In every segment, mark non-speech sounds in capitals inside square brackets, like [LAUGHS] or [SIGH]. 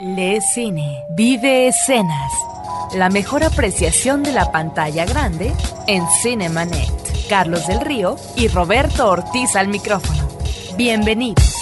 Le Cine. Vive escenas. La mejor apreciación de la pantalla grande en Cinemanet. Carlos del Río y Roberto Ortiz al micrófono. Bienvenidos.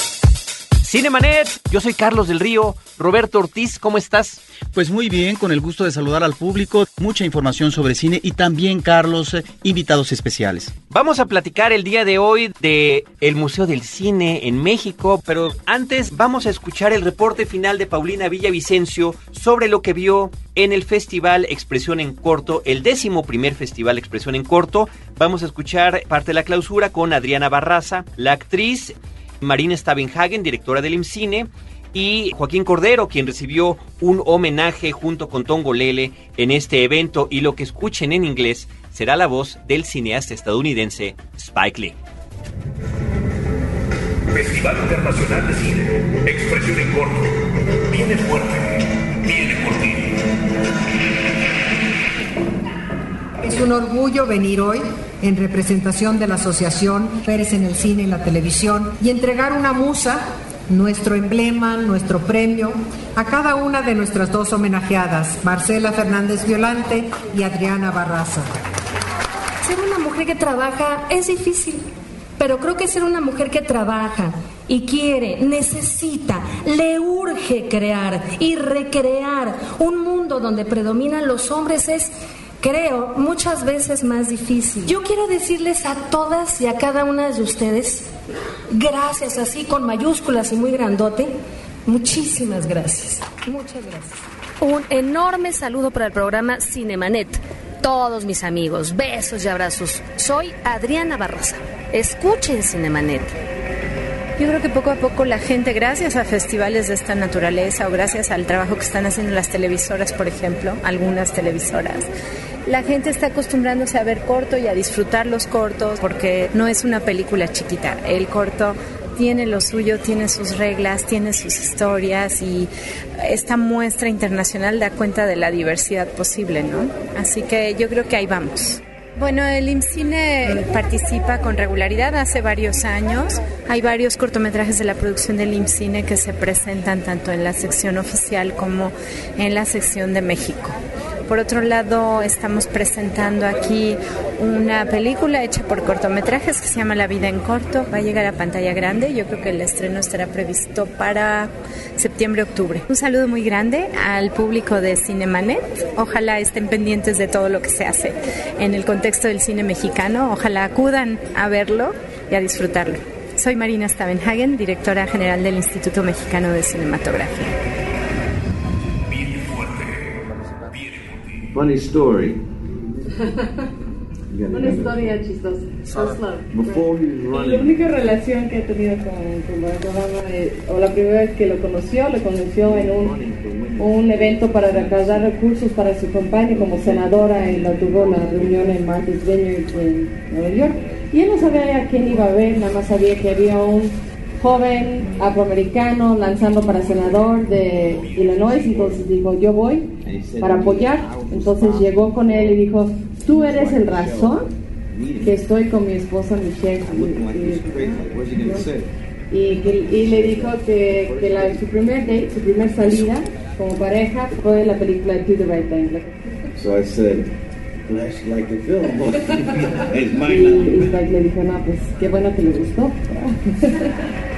Cinemanet, yo soy Carlos del Río. Roberto Ortiz, ¿cómo estás? Pues muy bien, con el gusto de saludar al público, mucha información sobre cine y también, Carlos, eh, invitados especiales. Vamos a platicar el día de hoy de el Museo del Cine en México, pero antes vamos a escuchar el reporte final de Paulina Villavicencio sobre lo que vio en el Festival Expresión en Corto, el décimo primer Festival Expresión en Corto. Vamos a escuchar parte de la clausura con Adriana Barraza, la actriz Marina Stavenhagen, directora del IMCINE, y Joaquín Cordero, quien recibió un homenaje junto con Tongo Lele en este evento. Y lo que escuchen en inglés será la voz del cineasta estadounidense Spike Lee. Festival Internacional de Cine. Expresión en corto. Viene fuerte. Viene por ti. Es un orgullo venir hoy en representación de la Asociación Pérez en el Cine y la Televisión y entregar una musa, nuestro emblema, nuestro premio, a cada una de nuestras dos homenajeadas, Marcela Fernández Violante y Adriana Barraza. Ser una mujer que trabaja es difícil, pero creo que ser una mujer que trabaja y quiere, necesita, le urge crear y recrear un mundo donde predominan los hombres es creo, muchas veces más difícil. Yo quiero decirles a todas y a cada una de ustedes, gracias así con mayúsculas y muy grandote, muchísimas gracias. Muchas gracias. Un enorme saludo para el programa Cinemanet. Todos mis amigos, besos y abrazos. Soy Adriana Barrosa. Escuchen Cinemanet. Yo creo que poco a poco la gente, gracias a festivales de esta naturaleza o gracias al trabajo que están haciendo las televisoras, por ejemplo, algunas televisoras, la gente está acostumbrándose a ver corto y a disfrutar los cortos porque no es una película chiquita. El corto tiene lo suyo, tiene sus reglas, tiene sus historias y esta muestra internacional da cuenta de la diversidad posible, ¿no? Así que yo creo que ahí vamos. Bueno, el IMCINE participa con regularidad hace varios años. Hay varios cortometrajes de la producción del IMCINE que se presentan tanto en la sección oficial como en la sección de México. Por otro lado, estamos presentando aquí una película hecha por cortometrajes que se llama La vida en corto. Va a llegar a pantalla grande. Yo creo que el estreno estará previsto para septiembre-octubre. Un saludo muy grande al público de Cinemanet. Ojalá estén pendientes de todo lo que se hace en el contexto del cine mexicano. Ojalá acudan a verlo y a disfrutarlo. Soy Marina Stavenhagen, directora general del Instituto Mexicano de Cinematografía. Funny story. [LAUGHS] Una historia chistosa. Before he was La única relación que he tenido con, con Barack Obama, eh, o la primera vez que lo conoció, lo conoció en un, un evento para recaudar recursos para su campaña como senadora y lo tuvo la reunión en Martha's Vineyard en Nueva York. Y él no sabía a quién iba a ver, nada más sabía que había un joven afroamericano lanzando para senador de Illinois, entonces dijo, yo voy para apoyar. Entonces llegó con él y dijo, tú eres el razón que estoy con mi esposa Michelle. Y, que- y le dijo que, que la, su primer date, su primer salida como pareja fue la película To the Right Thing. So I said, Flash like the film. [LAUGHS] it's Y, y Spike le dijo, no, pues qué bueno que le gustó. [LAUGHS]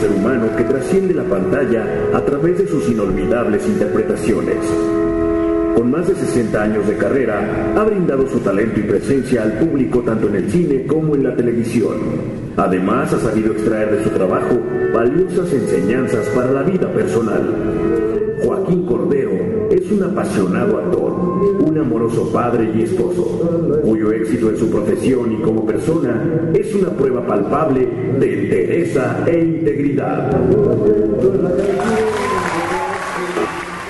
Ser humano que trasciende la pantalla a través de sus inolvidables interpretaciones. Con más de 60 años de carrera, ha brindado su talento y presencia al público tanto en el cine como en la televisión. Además, ha sabido extraer de su trabajo valiosas enseñanzas para la vida personal. Joaquín Cordero es un apasionado actor, un amoroso padre y esposo, cuyo éxito en su profesión y como persona es una prueba palpable de entereza e integridad.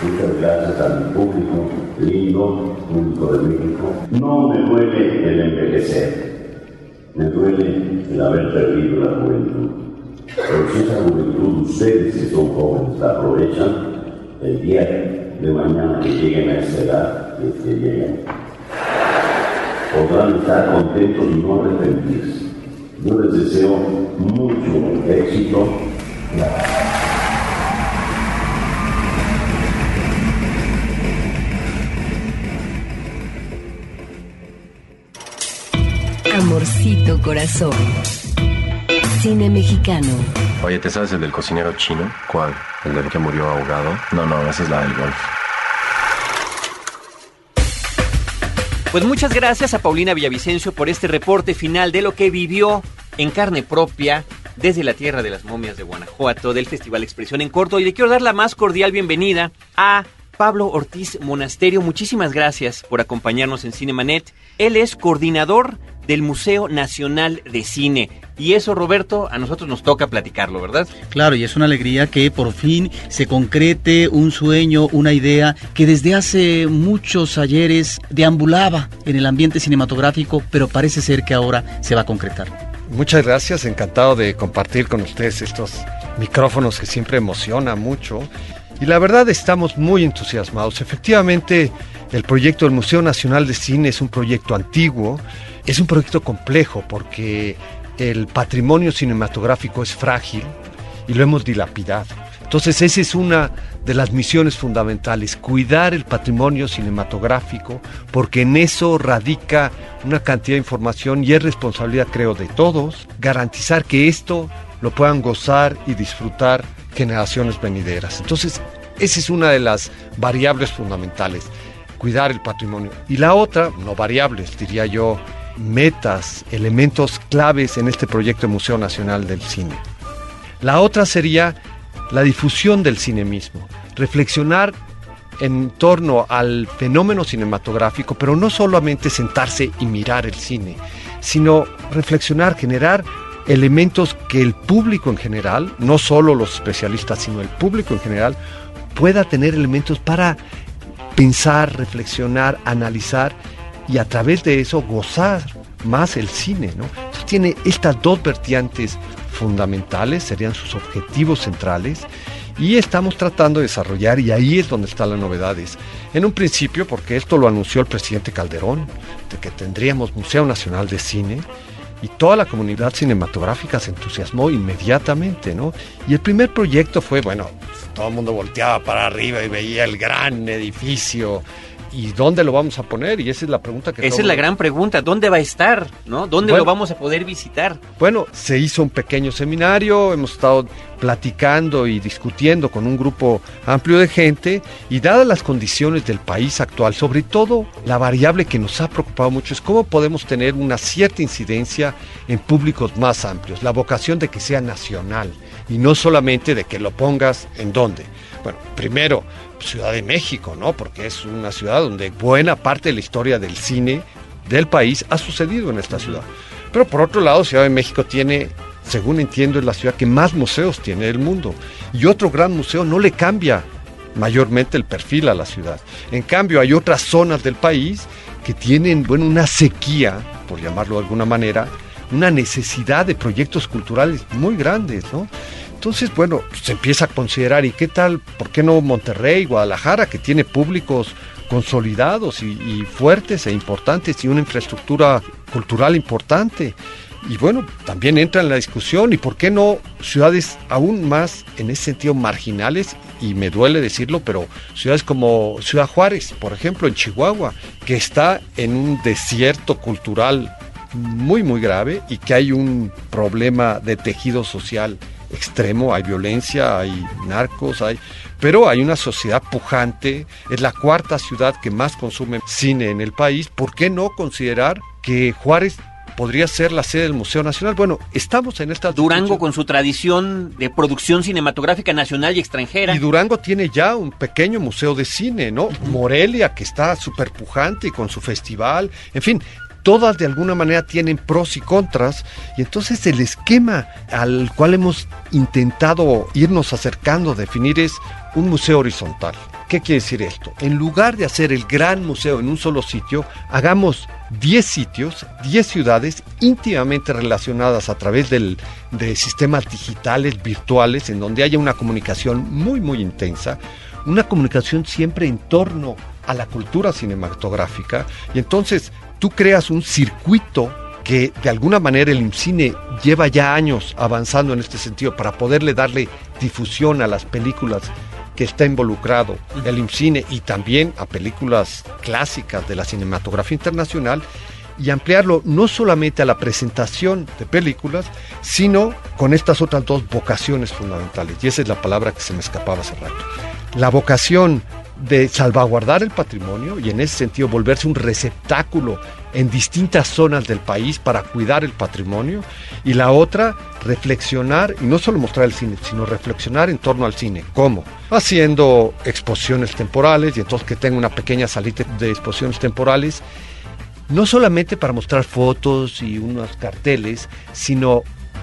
Muchas gracias a mi público lindo, público de México. No me duele el envejecer, me duele el haber perdido la juventud. Pero si esa juventud ustedes que son jóvenes la aprovechan, el día de mañana que lleguen a esa edad, que, que lleguen, podrán estar contentos y no arrepentirse. Yo les deseo mucho éxito. Amorcito corazón. Cine mexicano. Oye, ¿te sabes el del cocinero chino? ¿Cuál? ¿El del que murió ahogado? No, no, esa es la del golf. Pues muchas gracias a Paulina Villavicencio por este reporte final de lo que vivió en carne propia desde la tierra de las momias de Guanajuato del Festival Expresión en Corto. Y le quiero dar la más cordial bienvenida a Pablo Ortiz Monasterio. Muchísimas gracias por acompañarnos en Cinemanet. Él es coordinador del Museo Nacional de Cine. Y eso, Roberto, a nosotros nos toca platicarlo, ¿verdad? Claro, y es una alegría que por fin se concrete un sueño, una idea que desde hace muchos ayeres deambulaba en el ambiente cinematográfico, pero parece ser que ahora se va a concretar. Muchas gracias, encantado de compartir con ustedes estos micrófonos que siempre emociona mucho. Y la verdad estamos muy entusiasmados. Efectivamente, el proyecto del Museo Nacional de Cine es un proyecto antiguo, es un proyecto complejo porque el patrimonio cinematográfico es frágil y lo hemos dilapidado. Entonces esa es una de las misiones fundamentales, cuidar el patrimonio cinematográfico, porque en eso radica una cantidad de información y es responsabilidad, creo, de todos, garantizar que esto lo puedan gozar y disfrutar generaciones venideras. Entonces, esa es una de las variables fundamentales, cuidar el patrimonio. Y la otra, no variables, diría yo, metas, elementos claves en este proyecto de Museo Nacional del Cine. La otra sería la difusión del cine mismo, reflexionar en torno al fenómeno cinematográfico, pero no solamente sentarse y mirar el cine, sino reflexionar, generar elementos que el público en general, no solo los especialistas, sino el público en general, pueda tener elementos para pensar, reflexionar, analizar y a través de eso gozar más el cine. ¿no? tiene estas dos vertientes fundamentales, serían sus objetivos centrales, y estamos tratando de desarrollar, y ahí es donde están las novedades. En un principio, porque esto lo anunció el presidente Calderón, de que tendríamos Museo Nacional de Cine, y toda la comunidad cinematográfica se entusiasmó inmediatamente, ¿no? Y el primer proyecto fue, bueno, todo el mundo volteaba para arriba y veía el gran edificio ¿Y dónde lo vamos a poner? Y esa es la pregunta que... Esa es la gran pregunta, ¿dónde va a estar? ¿no? ¿Dónde lo vamos a poder visitar? Bueno, se hizo un pequeño seminario, hemos estado platicando y discutiendo con un grupo amplio de gente y dadas las condiciones del país actual, sobre todo la variable que nos ha preocupado mucho es cómo podemos tener una cierta incidencia en públicos más amplios, la vocación de que sea nacional y no solamente de que lo pongas en dónde. Bueno, primero, Ciudad de México, ¿no? Porque es una ciudad donde buena parte de la historia del cine del país ha sucedido en esta ciudad. Pero por otro lado, Ciudad de México tiene, según entiendo, es la ciudad que más museos tiene del mundo. Y otro gran museo no le cambia mayormente el perfil a la ciudad. En cambio, hay otras zonas del país que tienen, bueno, una sequía, por llamarlo de alguna manera, una necesidad de proyectos culturales muy grandes, ¿no? Entonces, bueno, se empieza a considerar, ¿y qué tal? ¿Por qué no Monterrey, Guadalajara, que tiene públicos consolidados y, fuertes e importantes y una infraestructura cultural importante? Y bueno, también entra en la discusión, ¿y por qué no ciudades aún más en ese sentido marginales? Y me duele decirlo, pero ciudades como Ciudad Juárez, por ejemplo, en Chihuahua, que está en un desierto cultural muy, muy grave y que hay un problema de tejido social extremo, hay violencia, hay narcos, hay, pero hay una sociedad pujante, es la cuarta ciudad que más consume cine en el país, ¿por qué no considerar que Juárez podría ser la sede del Museo Nacional. Bueno, estamos en esta... Durango con su tradición de producción cinematográfica nacional y extranjera. Y Durango tiene ya un pequeño museo de cine, ¿no? Morelia, que está súper pujante y con su festival. En fin, todas de alguna manera tienen pros y contras, y entonces el esquema al cual hemos intentado irnos acercando, definir es un museo horizontal. ¿Qué quiere decir esto? En lugar de hacer el gran museo en un solo sitio, hagamos 10 sitios, 10 ciudades íntimamente relacionadas a través del, de sistemas digitales, virtuales, en donde haya una comunicación muy, muy intensa, una comunicación siempre en torno a la cultura cinematográfica, y entonces tú creas un circuito que de alguna manera el IMCINE lleva ya años avanzando en este sentido para poderle darle difusión a las películas que está involucrado el IMCINE y también a películas clásicas de la cinematografía internacional y ampliarlo no solamente a la presentación de películas, sino con estas otras dos vocaciones fundamentales. Y esa es la palabra que se me escapaba hace rato. La vocación de salvaguardar el patrimonio y en ese sentido volverse un receptáculo en distintas zonas del país para cuidar el patrimonio y la otra reflexionar y no solo mostrar el cine sino reflexionar en torno al cine ¿cómo? haciendo exposiciones temporales y entonces que tenga una pequeña salita de exposiciones temporales no solamente para mostrar fotos y unos carteles sino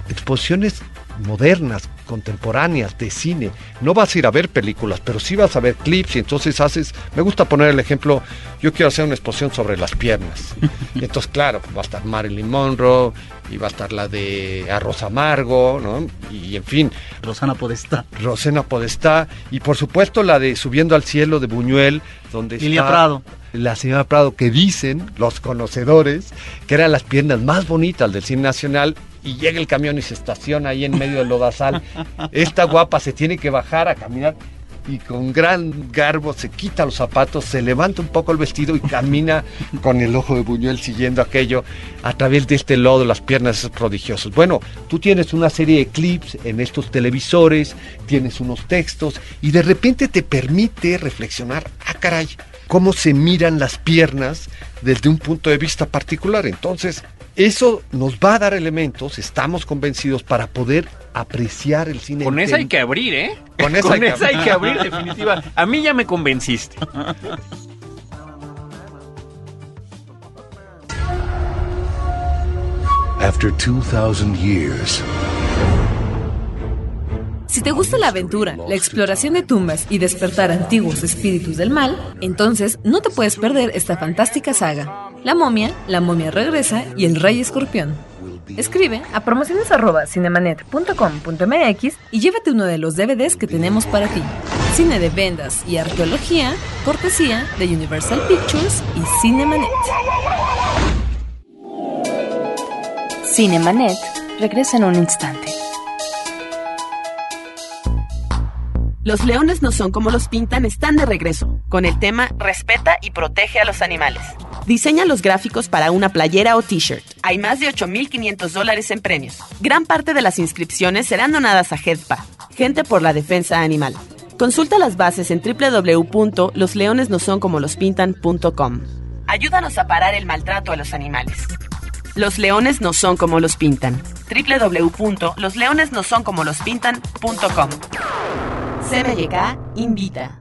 exposiciones modernas, contemporáneas, de cine. No vas a ir a ver películas, pero sí vas a ver clips y entonces haces, me gusta poner el ejemplo, yo quiero hacer una exposición sobre las piernas. [LAUGHS] Entonces, claro, va a estar Marilyn Monroe y va a estar la de Arroz Amargo, ¿no? Y en fin. Rosana Podestá. Rosana Podestá. Y por supuesto la de Subiendo al Cielo de Buñuel, donde Lilia está Prado. la señora Prado, que dicen los conocedores que eran las piernas más bonitas del cine nacional y llega el camión y se estaciona ahí en medio del lodazal. Esta guapa se tiene que bajar a caminar y con gran garbo se quita los zapatos, se levanta un poco el vestido y camina con el ojo de Buñuel siguiendo aquello a través de este lodo, las piernas prodigiosas. Bueno, tú tienes una serie de clips en estos televisores, tienes unos textos y de repente te permite reflexionar, ah caray, cómo se miran las piernas desde un punto de vista particular. Entonces, eso nos va a dar elementos, estamos convencidos, para poder apreciar el cine. Con esa hay que abrir, ¿eh? Con esa hay que abrir. hay que abrir, definitiva. A mí ya me convenciste. After 2,000 years, Si te gusta la aventura, la exploración de tumbas y despertar antiguos espíritus del mal, entonces no te puedes perder esta fantástica saga. La momia, la momia regresa y el rey escorpión. Escribe a promociones@cinemanet.com.mx y llévate uno de los DVDs que tenemos para ti. Cine de vendas y arqueología, cortesía de Universal Pictures y Cinemanet. Cinemanet regresa en un instante. Los leones no son como los pintan están de regreso, con el tema Respeta y protege a los animales. Diseña los gráficos para una playera o t-shirt. Hay más de 8.500 dólares en premios. Gran parte de las inscripciones serán donadas a HEDPA, Gente por la Defensa Animal. Consulta las bases en www.losleonesnosoncomolospintan.com. Ayúdanos a parar el maltrato a los animales. Los leones no son como los pintan. www.losleonesnosoncomolospintan.com. CMYK invita.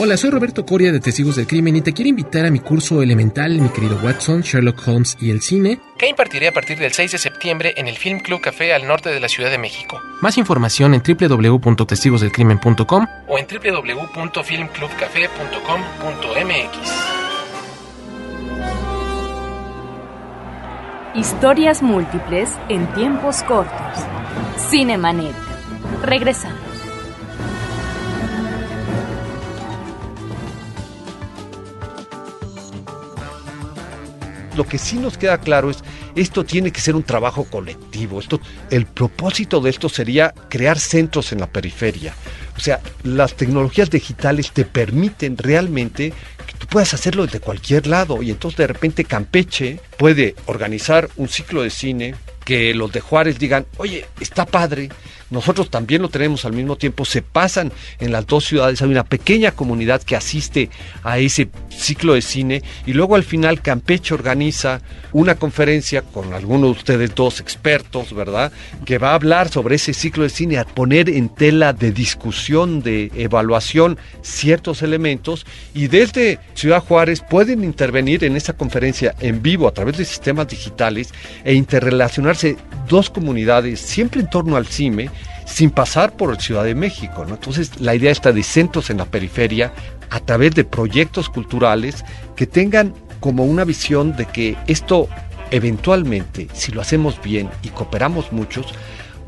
Hola, soy Roberto Coria de Testigos del Crimen y te quiero invitar a mi curso elemental, mi querido Watson, Sherlock Holmes y el cine, que impartiré a partir del 6 de septiembre en el Film Club Café al norte de la Ciudad de México. Más información en www.testigosdelcrimen.com o en www.filmclubcafé.com.mx. Historias múltiples en tiempos cortos. Cinemanet. Regresamos. Lo que sí nos queda claro es, esto tiene que ser un trabajo colectivo. Esto, el propósito de esto sería crear centros en la periferia. O sea, las tecnologías digitales te permiten realmente que tú puedas hacerlo desde cualquier lado. Y entonces de repente Campeche puede organizar un ciclo de cine que los de Juárez digan, oye, está padre, nosotros también lo tenemos al mismo tiempo, se pasan en las dos ciudades, hay una pequeña comunidad que asiste a ese ciclo de cine y luego al final Campeche organiza una conferencia con algunos de ustedes dos expertos, ¿verdad? Que va a hablar sobre ese ciclo de cine, a poner en tela de discusión, de evaluación ciertos elementos. Y desde Ciudad Juárez pueden intervenir en esa conferencia en vivo a través de sistemas digitales e interrelacionarse dos comunidades siempre en torno al CIME sin pasar por Ciudad de México. Entonces, la idea está de centros en la periferia a través de proyectos culturales que tengan como una visión de que esto eventualmente, si lo hacemos bien y cooperamos muchos,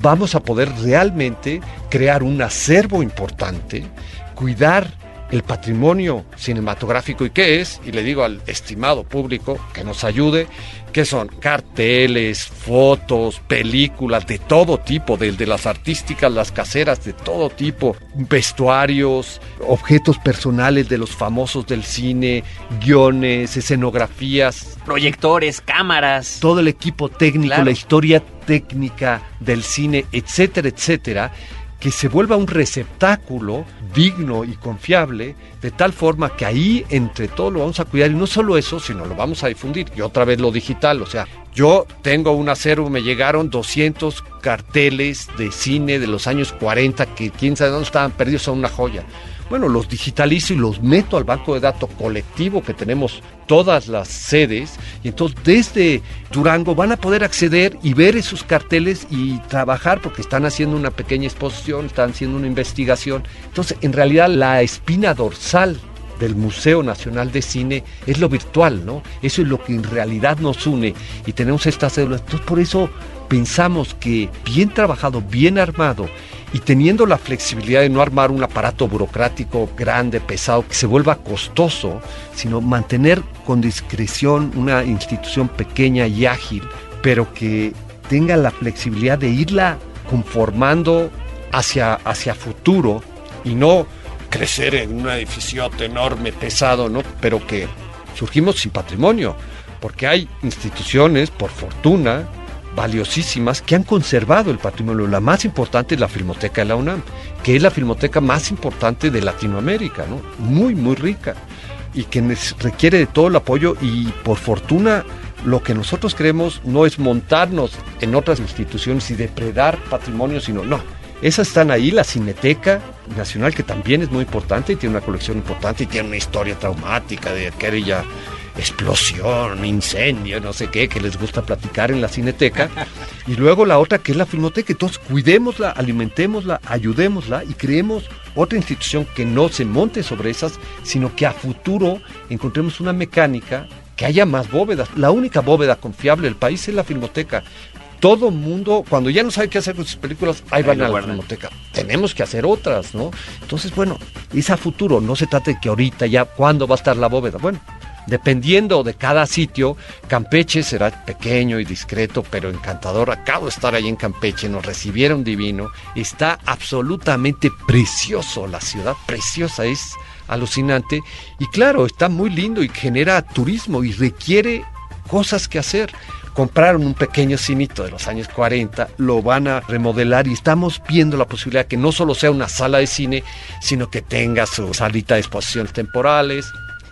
vamos a poder realmente crear un acervo importante, cuidar el patrimonio cinematográfico y qué es, y le digo al estimado público que nos ayude, que son carteles, fotos, películas de todo tipo, desde las artísticas, las caseras, de todo tipo, vestuarios, objetos personales de los famosos del cine, guiones, escenografías. Proyectores, cámaras. Todo el equipo técnico, la historia técnica del cine, etcétera, etcétera que se vuelva un receptáculo digno y confiable, de tal forma que ahí entre todo lo vamos a cuidar y no solo eso, sino lo vamos a difundir. Y otra vez lo digital, o sea, yo tengo un acero, me llegaron 200 carteles de cine de los años 40 que quién sabe dónde estaban perdidos, son una joya bueno, los digitalizo y los meto al banco de datos colectivo que tenemos todas las sedes. Y entonces desde Durango van a poder acceder y ver esos carteles y trabajar porque están haciendo una pequeña exposición, están haciendo una investigación. Entonces, en realidad la espina dorsal del Museo Nacional de Cine es lo virtual, ¿no? Eso es lo que en realidad nos une y tenemos estas células. Entonces, por eso pensamos que bien trabajado, bien armado y teniendo la flexibilidad de no armar un aparato burocrático grande, pesado, que se vuelva costoso, sino mantener con discreción una institución pequeña y ágil, pero que tenga la flexibilidad de irla conformando hacia, hacia futuro y no crecer en un edificio enorme, pesado, ¿no? Pero que surgimos sin patrimonio, porque hay instituciones, por fortuna, valiosísimas que han conservado el patrimonio. La más importante es la Filmoteca de la UNAM, que es la filmoteca más importante de Latinoamérica, ¿no? muy, muy rica y que requiere de todo el apoyo y por fortuna lo que nosotros queremos no es montarnos en otras instituciones y depredar patrimonio, sino no. Esas están ahí, la Cineteca Nacional, que también es muy importante y tiene una colección importante y tiene una historia traumática de aquella explosión, incendio, no sé qué, que les gusta platicar en la cineteca. Y luego la otra que es la filmoteca. Entonces cuidémosla, alimentémosla, ayudémosla y creemos otra institución que no se monte sobre esas, sino que a futuro encontremos una mecánica que haya más bóvedas. La única bóveda confiable del país es la filmoteca. Todo mundo, cuando ya no sabe qué hacer con sus películas, ahí van a la filmoteca. Tenemos que hacer otras, ¿no? Entonces, bueno, es a futuro, no se trata de que ahorita ya, ¿cuándo va a estar la bóveda? Bueno, Dependiendo de cada sitio, Campeche será pequeño y discreto, pero encantador. Acabo de estar ahí en Campeche, nos recibieron divino. Está absolutamente precioso la ciudad, preciosa, es alucinante. Y claro, está muy lindo y genera turismo y requiere cosas que hacer compraron un pequeño cinito de los años 40, lo van a remodelar y estamos viendo la posibilidad que no solo sea una sala de cine, sino que tenga su salita de exposiciones temporales,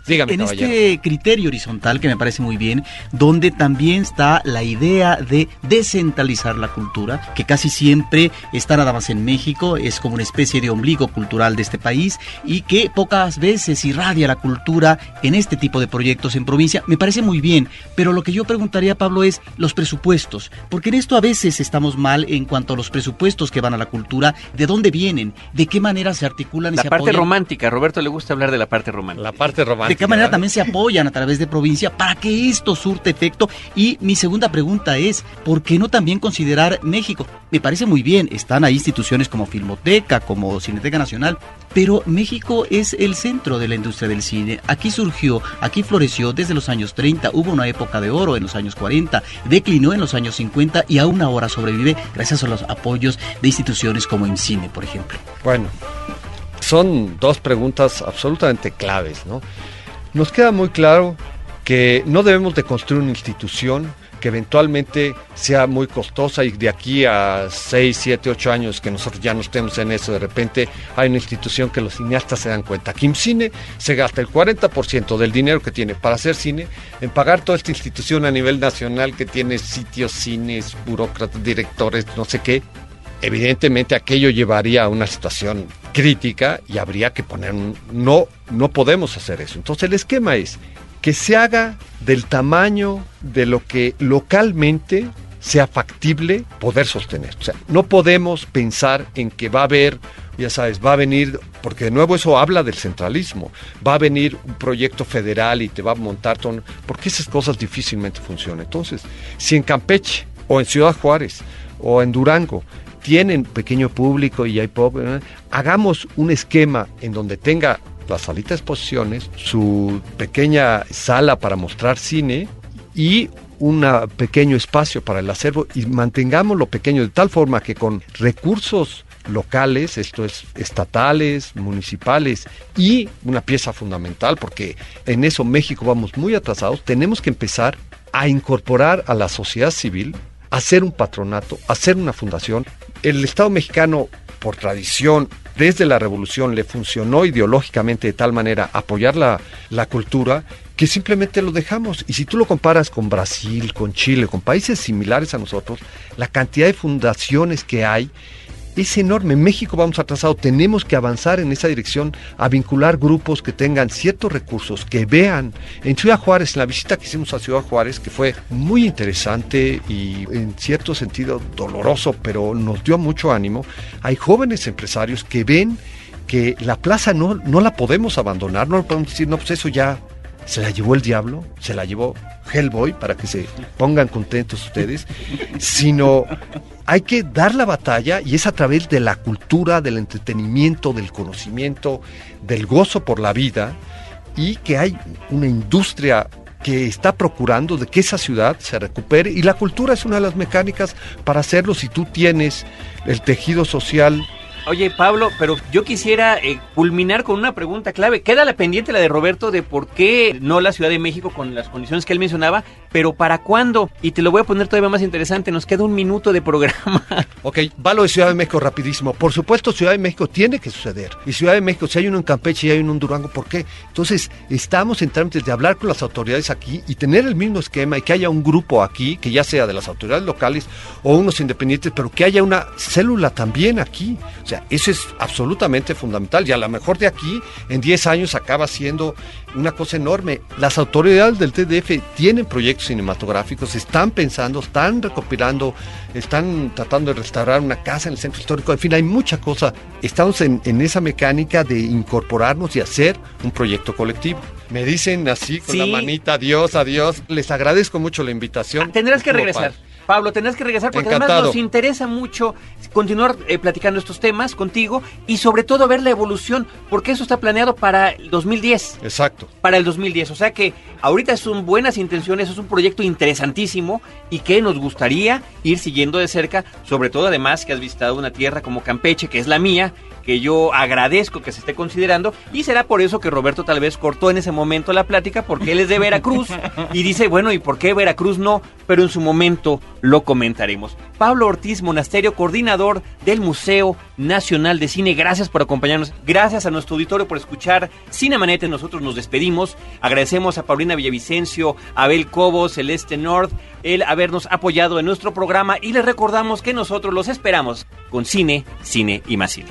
en este criterio horizontal que me parece muy bien, donde también está la idea de descentralizar la cultura, que casi siempre está nada más en México, es como una especie de ombligo cultural de este país y que pocas veces irradia la cultura en este tipo de proyectos en provincia, me parece muy bien, pero lo que yo preguntaría, Pablo, es los presupuestos, porque en esto a veces estamos mal en cuanto a los presupuestos que van a la cultura, de dónde vienen, de qué manera se articulan y la se parte romántica, Roberto le gusta hablar de la parte romántica. La parte romántica qué manera también se apoyan a través de provincia para que esto surte efecto? Y mi segunda pregunta es, ¿por qué no también considerar México? Me parece muy bien, están ahí instituciones como Filmoteca, como Cineteca Nacional, pero México es el centro de la industria del cine. Aquí surgió, aquí floreció desde los años 30, hubo una época de oro en los años 40, declinó en los años 50 y aún ahora sobrevive gracias a los apoyos de instituciones como IMCINE, por ejemplo. Bueno, son dos preguntas absolutamente claves, ¿no? Nos queda muy claro que no debemos de construir una institución que eventualmente sea muy costosa y de aquí a 6, 7, 8 años que nosotros ya no estemos en eso, de repente hay una institución que los cineastas se dan cuenta. Kim Cine se gasta el 40% del dinero que tiene para hacer cine en pagar toda esta institución a nivel nacional que tiene sitios, cines, burócratas, directores, no sé qué. Evidentemente aquello llevaría a una situación crítica y habría que poner un... No, no podemos hacer eso. Entonces el esquema es que se haga del tamaño de lo que localmente sea factible poder sostener. O sea, no podemos pensar en que va a haber, ya sabes, va a venir, porque de nuevo eso habla del centralismo, va a venir un proyecto federal y te va a montar todo, porque esas cosas difícilmente funcionan. Entonces, si en Campeche o en Ciudad Juárez o en Durango tienen pequeño público y hay pop, ¿eh? hagamos un esquema en donde tenga la salita de exposiciones, su pequeña sala para mostrar cine y un pequeño espacio para el acervo y mantengamos lo pequeño de tal forma que con recursos locales, esto es estatales, municipales y una pieza fundamental porque en eso México vamos muy atrasados, tenemos que empezar a incorporar a la sociedad civil, hacer un patronato, hacer una fundación. El Estado mexicano por tradición desde la revolución le funcionó ideológicamente de tal manera apoyar la, la cultura que simplemente lo dejamos. Y si tú lo comparas con Brasil, con Chile, con países similares a nosotros, la cantidad de fundaciones que hay es enorme. En México vamos atrasado. Tenemos que avanzar en esa dirección a vincular grupos que tengan ciertos recursos, que vean. En Ciudad Juárez, en la visita que hicimos a Ciudad Juárez, que fue muy interesante y en cierto sentido doloroso, pero nos dio mucho ánimo, hay jóvenes empresarios que ven que la plaza no, no la podemos abandonar, no podemos decir, no, pues eso ya se la llevó el diablo, se la llevó Hellboy, para que se pongan contentos ustedes, sino hay que dar la batalla y es a través de la cultura, del entretenimiento, del conocimiento, del gozo por la vida y que hay una industria que está procurando de que esa ciudad se recupere. Y la cultura es una de las mecánicas para hacerlo. Si tú tienes el tejido social Oye, Pablo, pero yo quisiera eh, culminar con una pregunta clave. Queda la pendiente la de Roberto de por qué no la Ciudad de México con las condiciones que él mencionaba, pero ¿para cuándo? Y te lo voy a poner todavía más interesante. Nos queda un minuto de programa. [LAUGHS] Ok, va lo de Ciudad de México rapidísimo. Por supuesto, Ciudad de México tiene que suceder. Y Ciudad de México, si hay uno en Campeche y hay uno en Durango, ¿por qué? Entonces, estamos en trámites de hablar con las autoridades aquí y tener el mismo esquema y que haya un grupo aquí, que ya sea de las autoridades locales o unos independientes, pero que haya una célula también aquí. O sea, eso es absolutamente fundamental y a lo mejor de aquí en 10 años acaba siendo una cosa enorme. Las autoridades del TDF tienen proyectos cinematográficos, están pensando, están recopilando, están tratando de restaurar una casa en el centro histórico, en fin, hay mucha cosa. Estamos en, esa mecánica de incorporarnos y hacer un proyecto colectivo. Me dicen así con la manita, adiós, adiós. Les agradezco mucho la invitación. tendrás que regresar. Pablo, tendrás que regresar porque además nos interesa mucho continuar eh, platicando estos temas contigo y sobre todo ver la evolución, porque eso está planeado para el 2010. Exacto. Para el 2010. O sea que ahorita son buenas intenciones, es un proyecto interesantísimo y que nos gustaría ir siguiendo de cerca, sobre todo además que has visitado una tierra como Campeche, que es la mía, que yo agradezco que se esté considerando y será por eso que Roberto tal vez cortó en ese momento la plática porque él es de Veracruz [LAUGHS] y dice, bueno, ¿y por qué Veracruz no? Pero en su momento lo comentaremos. Pablo Ortiz Monasterio, coordinador del Museo Nacional de Cine, gracias por acompañarnos, gracias a nuestro auditorio por escuchar Cinemanete, nosotros nos despedimos, agradecemos a Paulina Villavicencio, Abel Cobos, Celeste North, el habernos apoyado en nuestro programa y les recordamos que nosotros los esperamos con cine, cine y más cine.